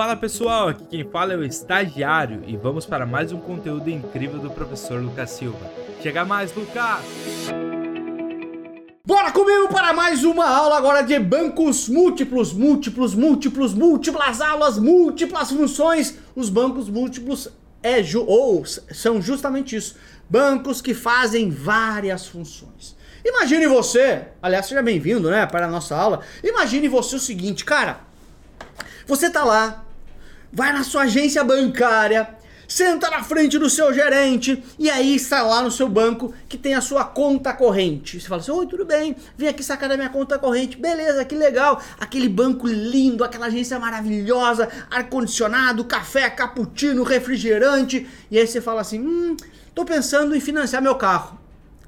Fala pessoal, aqui quem fala é o estagiário e vamos para mais um conteúdo incrível do professor Lucas Silva. Chega mais, Lucas! Bora comigo para mais uma aula agora de bancos múltiplos, múltiplos, múltiplos, múltiplas aulas, múltiplas funções. Os bancos múltiplos é ju ou são justamente isso, bancos que fazem várias funções. Imagine você, aliás, seja bem-vindo, né, para a nossa aula. Imagine você o seguinte, cara, você tá lá, vai na sua agência bancária, senta na frente do seu gerente e aí está lá no seu banco que tem a sua conta corrente. Você fala assim: Oi, tudo bem? Vim aqui sacar da minha conta corrente. Beleza, que legal. Aquele banco lindo, aquela agência maravilhosa, ar-condicionado, café, cappuccino, refrigerante. E aí você fala assim: Hum, tô pensando em financiar meu carro.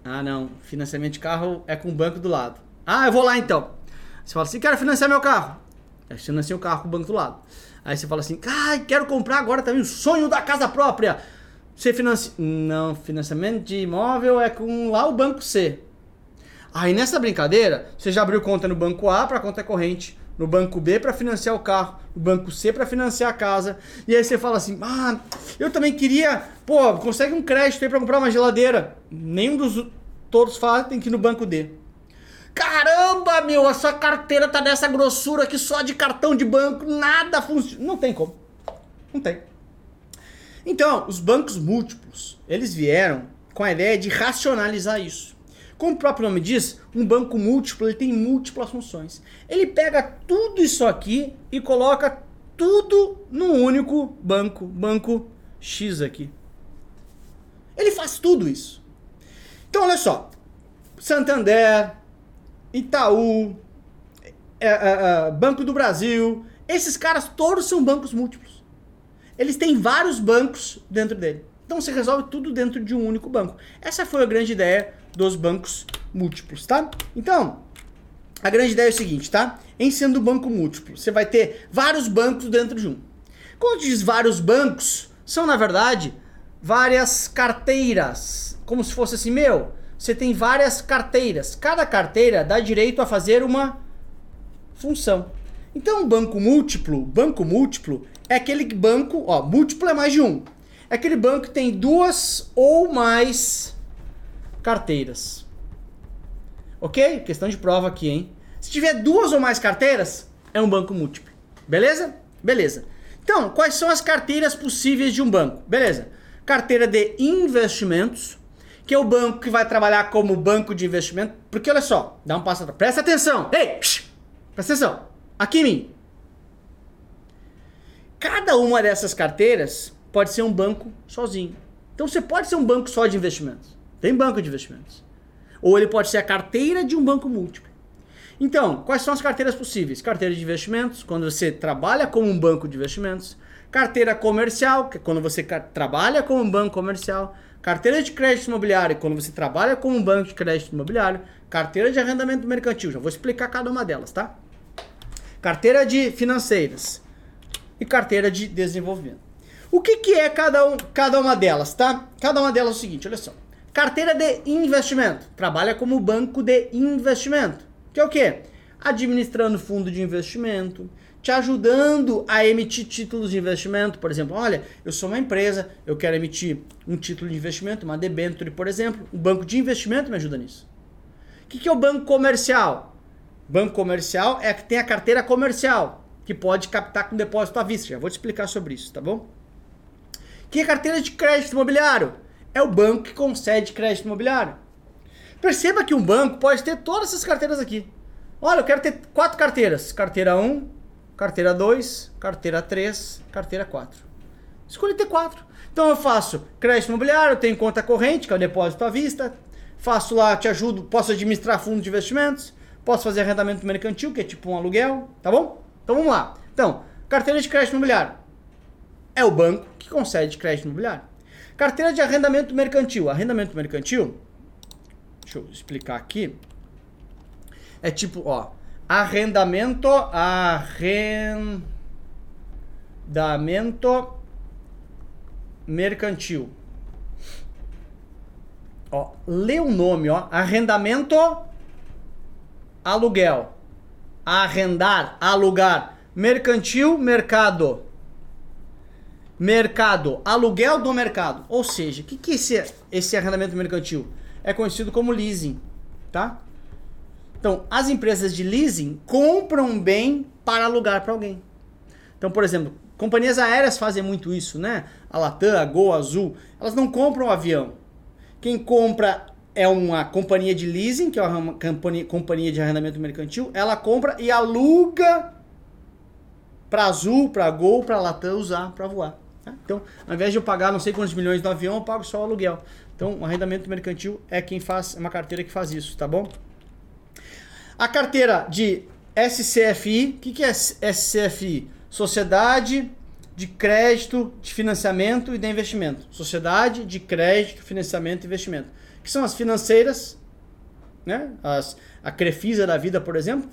Ah, não. Financiamento de carro é com o banco do lado. Ah, eu vou lá então. Você fala assim: Quero financiar meu carro. Aí você financia o carro com o banco do lado. Aí você fala assim, ah, quero comprar agora também o sonho da casa própria. Você financia. Não, financiamento de imóvel é com lá o banco C. Aí nessa brincadeira, você já abriu conta no banco A para conta corrente, no banco B para financiar o carro, no banco C para financiar a casa. E aí você fala assim: "Ah, eu também queria, pô, consegue um crédito aí para comprar uma geladeira". Nenhum dos todos fazem, tem que ir no banco D. Caramba, meu, a sua carteira tá dessa grossura aqui só de cartão de banco, nada funciona. Não tem como. Não tem. Então, os bancos múltiplos, eles vieram com a ideia de racionalizar isso. Como o próprio nome diz, um banco múltiplo ele tem múltiplas funções. Ele pega tudo isso aqui e coloca tudo num único banco, banco X aqui. Ele faz tudo isso. Então, olha só. Santander, Itaú, é, é, é, Banco do Brasil, esses caras todos são bancos múltiplos. Eles têm vários bancos dentro dele. Então você resolve tudo dentro de um único banco. Essa foi a grande ideia dos bancos múltiplos, tá? Então, a grande ideia é o seguinte, tá? Em sendo banco múltiplo, você vai ter vários bancos dentro de um. Quando diz vários bancos, são na verdade várias carteiras. Como se fosse assim, meu, você tem várias carteiras. Cada carteira dá direito a fazer uma função. Então, banco múltiplo, banco múltiplo é aquele banco, ó, múltiplo é mais de um. É aquele banco que tem duas ou mais carteiras. Ok? Questão de prova aqui, hein? Se tiver duas ou mais carteiras, é um banco múltiplo. Beleza? Beleza. Então, quais são as carteiras possíveis de um banco? Beleza. Carteira de investimentos, que é o banco que vai trabalhar como banco de investimento. Porque olha só, dá um passo atrás. Presta atenção. Ei, presta atenção. Aqui em mim. Cada uma dessas carteiras pode ser um banco sozinho. Então você pode ser um banco só de investimentos. Tem banco de investimentos. Ou ele pode ser a carteira de um banco múltiplo. Então, quais são as carteiras possíveis? Carteira de investimentos, quando você trabalha como um banco de investimentos. Carteira comercial, que é quando você trabalha como um banco comercial. Carteira de crédito imobiliário, quando você trabalha com um banco de crédito imobiliário. Carteira de arrendamento mercantil, já vou explicar cada uma delas, tá? Carteira de financeiras e carteira de desenvolvimento. O que, que é cada, um, cada uma delas, tá? Cada uma delas é o seguinte, olha só. Carteira de investimento, trabalha como banco de investimento, que é o quê? Administrando fundo de investimento, te ajudando a emitir títulos de investimento. Por exemplo, olha, eu sou uma empresa, eu quero emitir um título de investimento, uma debenture, por exemplo. O banco de investimento me ajuda nisso. O que, que é o banco comercial? Banco comercial é que tem a carteira comercial, que pode captar com depósito à vista. Já vou te explicar sobre isso, tá bom? Que é carteira de crédito imobiliário? É o banco que concede crédito imobiliário. Perceba que um banco pode ter todas essas carteiras aqui. Olha, eu quero ter quatro carteiras. Carteira 1, carteira 2, carteira 3, carteira 4. Escolhi ter 4. Então eu faço crédito imobiliário, tenho conta corrente, que é o depósito à vista, faço lá, te ajudo, posso administrar fundo de investimentos, posso fazer arrendamento mercantil, que é tipo um aluguel, tá bom? Então vamos lá. Então, carteira de crédito imobiliário. É o banco que concede crédito imobiliário. Carteira de arrendamento mercantil. Arrendamento mercantil, deixa eu explicar aqui. É tipo, ó, Arrendamento, arrendamento mercantil. Ó, lê o nome, ó. Arrendamento, aluguel. Arrendar, alugar. Mercantil, mercado. Mercado, aluguel do mercado. Ou seja, o que, que é esse, esse arrendamento mercantil? É conhecido como leasing, tá? Então, as empresas de leasing compram um bem para alugar para alguém. Então, por exemplo, companhias aéreas fazem muito isso, né? A Latam, a Gol, a Azul, elas não compram um avião. Quem compra é uma companhia de leasing, que é uma companhia de arrendamento mercantil, ela compra e aluga para Azul, para Gol, para Latam usar para voar. Tá? Então, ao invés de eu pagar não sei quantos milhões no avião, eu pago só o aluguel. Então, o arrendamento mercantil é quem faz, é uma carteira que faz isso, tá bom? A carteira de SCFI, o que, que é SCFI? Sociedade de Crédito, de Financiamento e de Investimento. Sociedade de Crédito, Financiamento e Investimento. Que são as financeiras, né? As, a Crefisa da vida, por exemplo.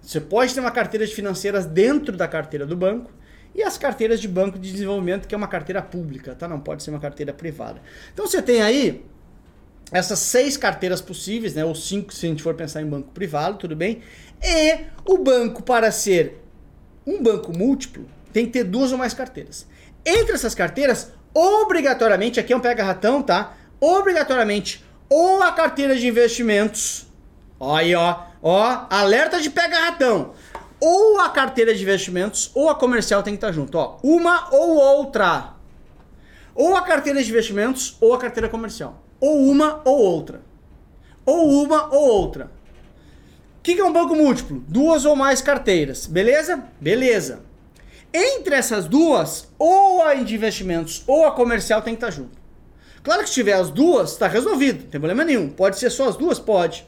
Você pode ter uma carteira de financeiras dentro da carteira do banco e as carteiras de banco de desenvolvimento, que é uma carteira pública, tá? Não pode ser uma carteira privada. Então você tem aí essas seis carteiras possíveis, né? Ou cinco se a gente for pensar em banco privado, tudo bem? E o banco, para ser um banco múltiplo, tem que ter duas ou mais carteiras. Entre essas carteiras, obrigatoriamente, aqui é um pega-ratão, tá? Obrigatoriamente, ou a carteira de investimentos, ó aí, ó, ó, alerta de pega-ratão ou a carteira de investimentos ou a comercial tem que estar junto. Ó, uma ou outra. Ou a carteira de investimentos ou a carteira comercial. Ou uma ou outra. Ou uma ou outra. O que, que é um banco múltiplo? Duas ou mais carteiras. Beleza? Beleza. Entre essas duas, ou a de investimentos ou a comercial tem que estar junto. Claro que se tiver as duas, está resolvido, não tem problema nenhum. Pode ser só as duas? Pode.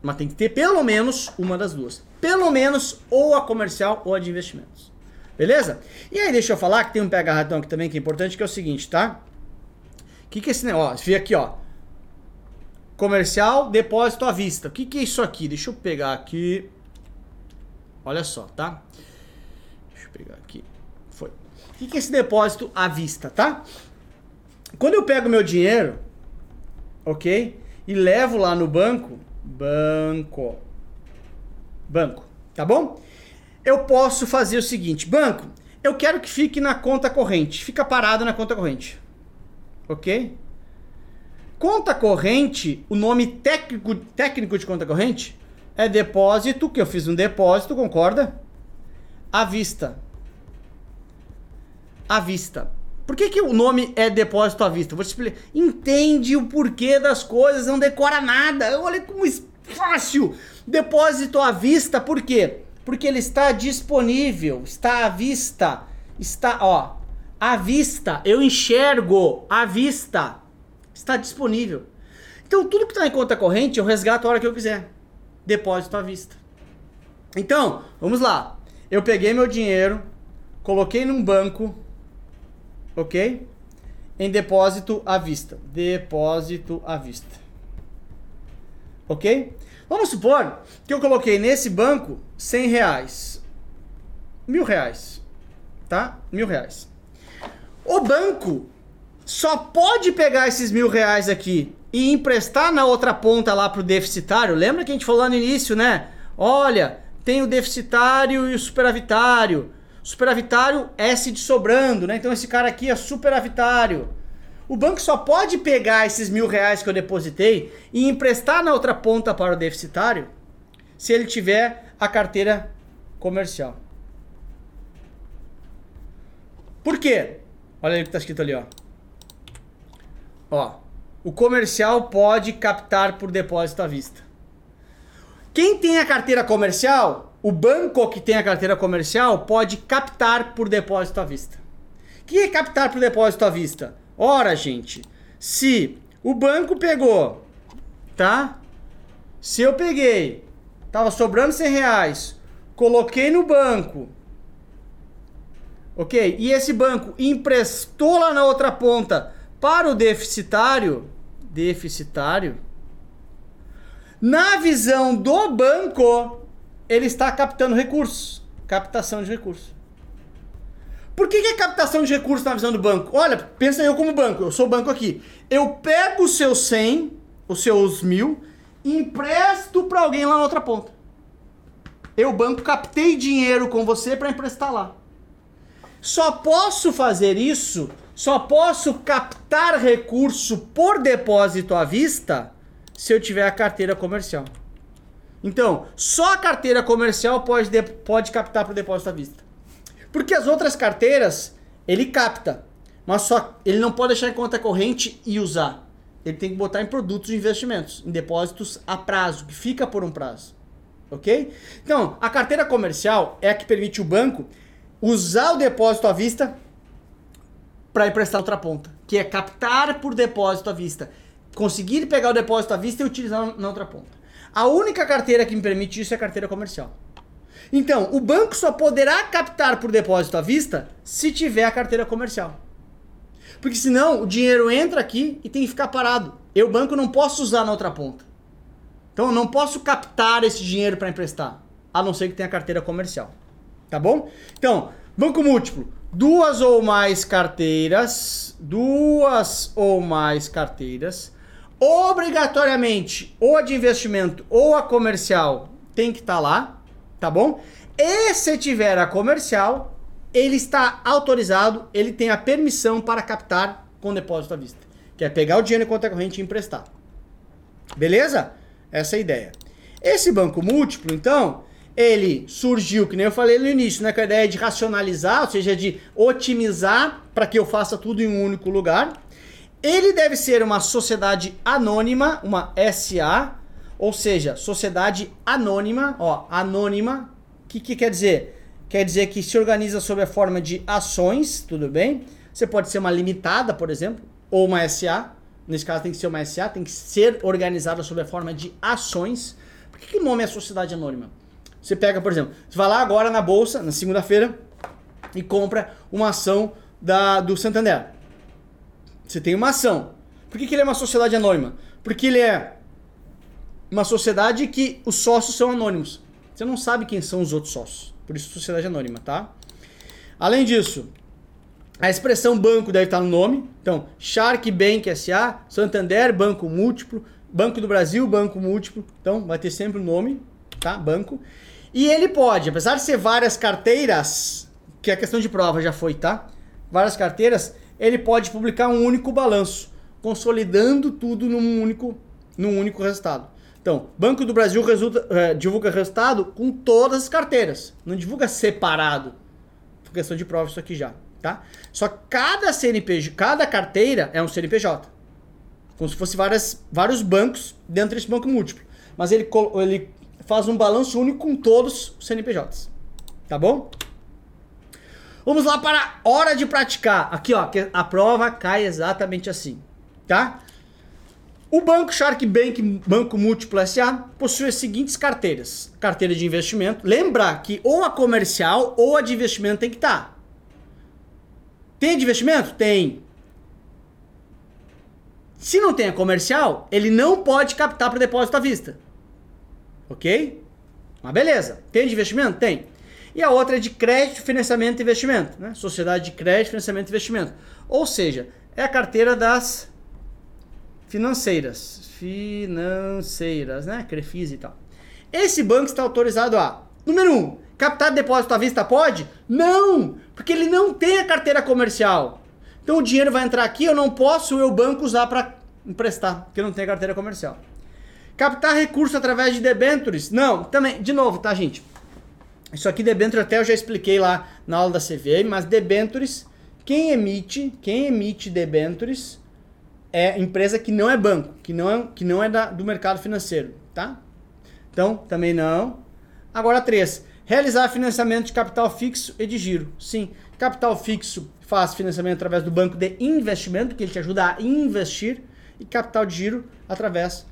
Mas tem que ter pelo menos uma das duas. Pelo menos ou a comercial ou a de investimentos. Beleza? E aí, deixa eu falar que tem um pega ratão aqui também que é importante, que é o seguinte, tá? O que, que é esse negócio? Vê aqui, ó. Comercial, depósito à vista. O que, que é isso aqui? Deixa eu pegar aqui. Olha só, tá? Deixa eu pegar aqui. Foi. O que, que é esse depósito à vista, tá? Quando eu pego meu dinheiro, ok? E levo lá no banco, Banco. Banco, tá bom? Eu posso fazer o seguinte, banco, eu quero que fique na conta corrente. Fica parado na conta corrente. Ok? Conta corrente, o nome técnico, técnico de conta corrente é depósito, que eu fiz um depósito, concorda? À vista. À vista. Por que, que o nome é depósito à vista? Vou te explicar. Entende o porquê das coisas, não decora nada. Olha como fácil. Depósito à vista, por quê? Porque ele está disponível, está à vista. Está, ó, à vista. Eu enxergo à vista. Está disponível. Então, tudo que está em conta corrente, eu resgato a hora que eu quiser. Depósito à vista. Então, vamos lá. Eu peguei meu dinheiro, coloquei num banco, ok? Em depósito à vista. Depósito à vista. Ok? Vamos supor que eu coloquei nesse banco 100 reais. Mil reais. Tá? Mil reais. O banco só pode pegar esses mil reais aqui e emprestar na outra ponta lá pro deficitário. Lembra que a gente falou lá no início, né? Olha, tem o deficitário e o superavitário. Superavitário S de sobrando, né? Então esse cara aqui é superavitário. O banco só pode pegar esses mil reais que eu depositei e emprestar na outra ponta para o deficitário se ele tiver a carteira comercial. Por quê? Olha o que está escrito ali, ó. Ó, o comercial pode captar por depósito à vista. Quem tem a carteira comercial o banco que tem a carteira comercial pode captar por depósito à vista. O que é captar por depósito à vista? Ora, gente, se o banco pegou, tá? Se eu peguei, tava sobrando 100 reais, coloquei no banco, ok? E esse banco emprestou lá na outra ponta para o deficitário, deficitário, na visão do banco, ele está captando recursos. Captação de recursos. Por que, que é captação de recursos na visão do banco? Olha, pensa eu como banco, eu sou banco aqui. Eu pego os seus 100, os seus mil, e empresto para alguém lá na outra ponta. Eu, banco, captei dinheiro com você para emprestar lá. Só posso fazer isso, só posso captar recurso por depósito à vista se eu tiver a carteira comercial. Então, só a carteira comercial pode, pode captar por depósito à vista. Porque as outras carteiras, ele capta, mas só ele não pode deixar em conta corrente e usar. Ele tem que botar em produtos de investimentos, em depósitos a prazo, que fica por um prazo. Ok? Então, a carteira comercial é a que permite o banco usar o depósito à vista para emprestar outra ponta, que é captar por depósito à vista, conseguir pegar o depósito à vista e utilizar na outra ponta. A única carteira que me permite isso é a carteira comercial. Então, o banco só poderá captar por depósito à vista se tiver a carteira comercial. Porque senão o dinheiro entra aqui e tem que ficar parado. Eu, banco, não posso usar na outra ponta. Então eu não posso captar esse dinheiro para emprestar, a não ser que tenha carteira comercial. Tá bom? Então, banco múltiplo, duas ou mais carteiras, duas ou mais carteiras, obrigatoriamente ou a de investimento ou a comercial tem que estar tá lá, tá bom? E se tiver a comercial, ele está autorizado, ele tem a permissão para captar com depósito à vista. Que é pegar o dinheiro em conta corrente e emprestar. Beleza? Essa é a ideia. Esse banco múltiplo, então, ele surgiu, que nem eu falei no início, né, com a ideia de racionalizar, ou seja, de otimizar para que eu faça tudo em um único lugar. Ele deve ser uma sociedade anônima, uma SA, ou seja, sociedade anônima, ó, anônima. O que, que quer dizer? Quer dizer que se organiza sob a forma de ações, tudo bem? Você pode ser uma limitada, por exemplo, ou uma SA. Nesse caso tem que ser uma SA, tem que ser organizada sob a forma de ações. Por que, que o nome é sociedade anônima? Você pega, por exemplo, você vai lá agora na bolsa, na segunda-feira, e compra uma ação da, do Santander. Você tem uma ação. Por que, que ele é uma sociedade anônima? Porque ele é uma sociedade que os sócios são anônimos. Você não sabe quem são os outros sócios. Por isso, sociedade anônima, tá? Além disso, a expressão banco deve estar no nome. Então, Shark Bank SA, Santander, Banco Múltiplo, Banco do Brasil, Banco Múltiplo. Então, vai ter sempre o nome, tá? Banco. E ele pode, apesar de ser várias carteiras, que a questão de prova já foi, tá? Várias carteiras, ele pode publicar um único balanço, consolidando tudo num único, num único resultado. Então, Banco do Brasil resulta, é, divulga resultado com todas as carteiras, não divulga separado. Por questão de prova isso aqui já, tá? Só cada CNPJ, cada carteira é um CNPJ. Como se fosse várias, vários bancos dentro desse banco múltiplo. Mas ele, ele faz um balanço único com todos os CNPJs. Tá bom? Vamos lá para a hora de praticar. Aqui, ó, a prova cai exatamente assim, tá? O Banco Shark Bank Banco Múltiplo SA possui as seguintes carteiras: carteira de investimento. Lembra que ou a comercial ou a de investimento tem que estar. Tá. Tem de investimento? Tem. Se não tem a comercial, ele não pode captar para depósito à vista. Ok? Mas beleza. Tem de investimento? Tem. E a outra é de crédito, financiamento e investimento. Né? Sociedade de crédito, financiamento e investimento. Ou seja, é a carteira das financeiras. Financeiras, né? Crefis e tal. Esse banco está autorizado a, número um, captar depósito à vista pode? Não! Porque ele não tem a carteira comercial. Então o dinheiro vai entrar aqui, eu não posso eu banco usar para emprestar, porque não a carteira comercial. Captar recurso através de debentures? Não, também, de novo, tá, gente? Isso aqui, debênture, até eu já expliquei lá na aula da CVM, mas debentures, quem emite, quem emite debentures é empresa que não é banco, que não é, que não é da, do mercado financeiro, tá? Então, também não. Agora, três. Realizar financiamento de capital fixo e de giro. Sim, capital fixo faz financiamento através do banco de investimento, que ele te ajuda a investir, e capital de giro através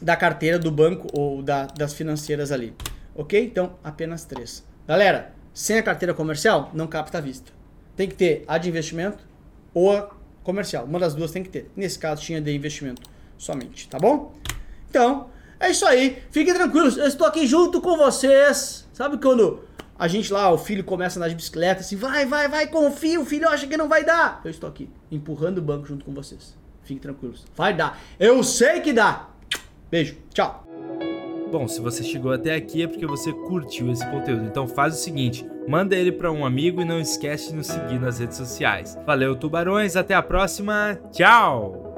da carteira do banco ou da, das financeiras ali. Ok? Então, apenas três. Galera, sem a carteira comercial, não capta a vista. Tem que ter a de investimento ou a comercial. Uma das duas tem que ter. Nesse caso, tinha de investimento somente, tá bom? Então, é isso aí. Fiquem tranquilos, eu estou aqui junto com vocês. Sabe quando a gente lá, o filho começa a andar de bicicleta, assim, vai, vai, vai, confia, o filho acha que não vai dar. Eu estou aqui, empurrando o banco junto com vocês. Fiquem tranquilos. Vai dar. Eu sei que dá. Beijo. Tchau. Bom, se você chegou até aqui é porque você curtiu esse conteúdo. Então faz o seguinte, manda ele para um amigo e não esquece de nos seguir nas redes sociais. Valeu, tubarões, até a próxima. Tchau.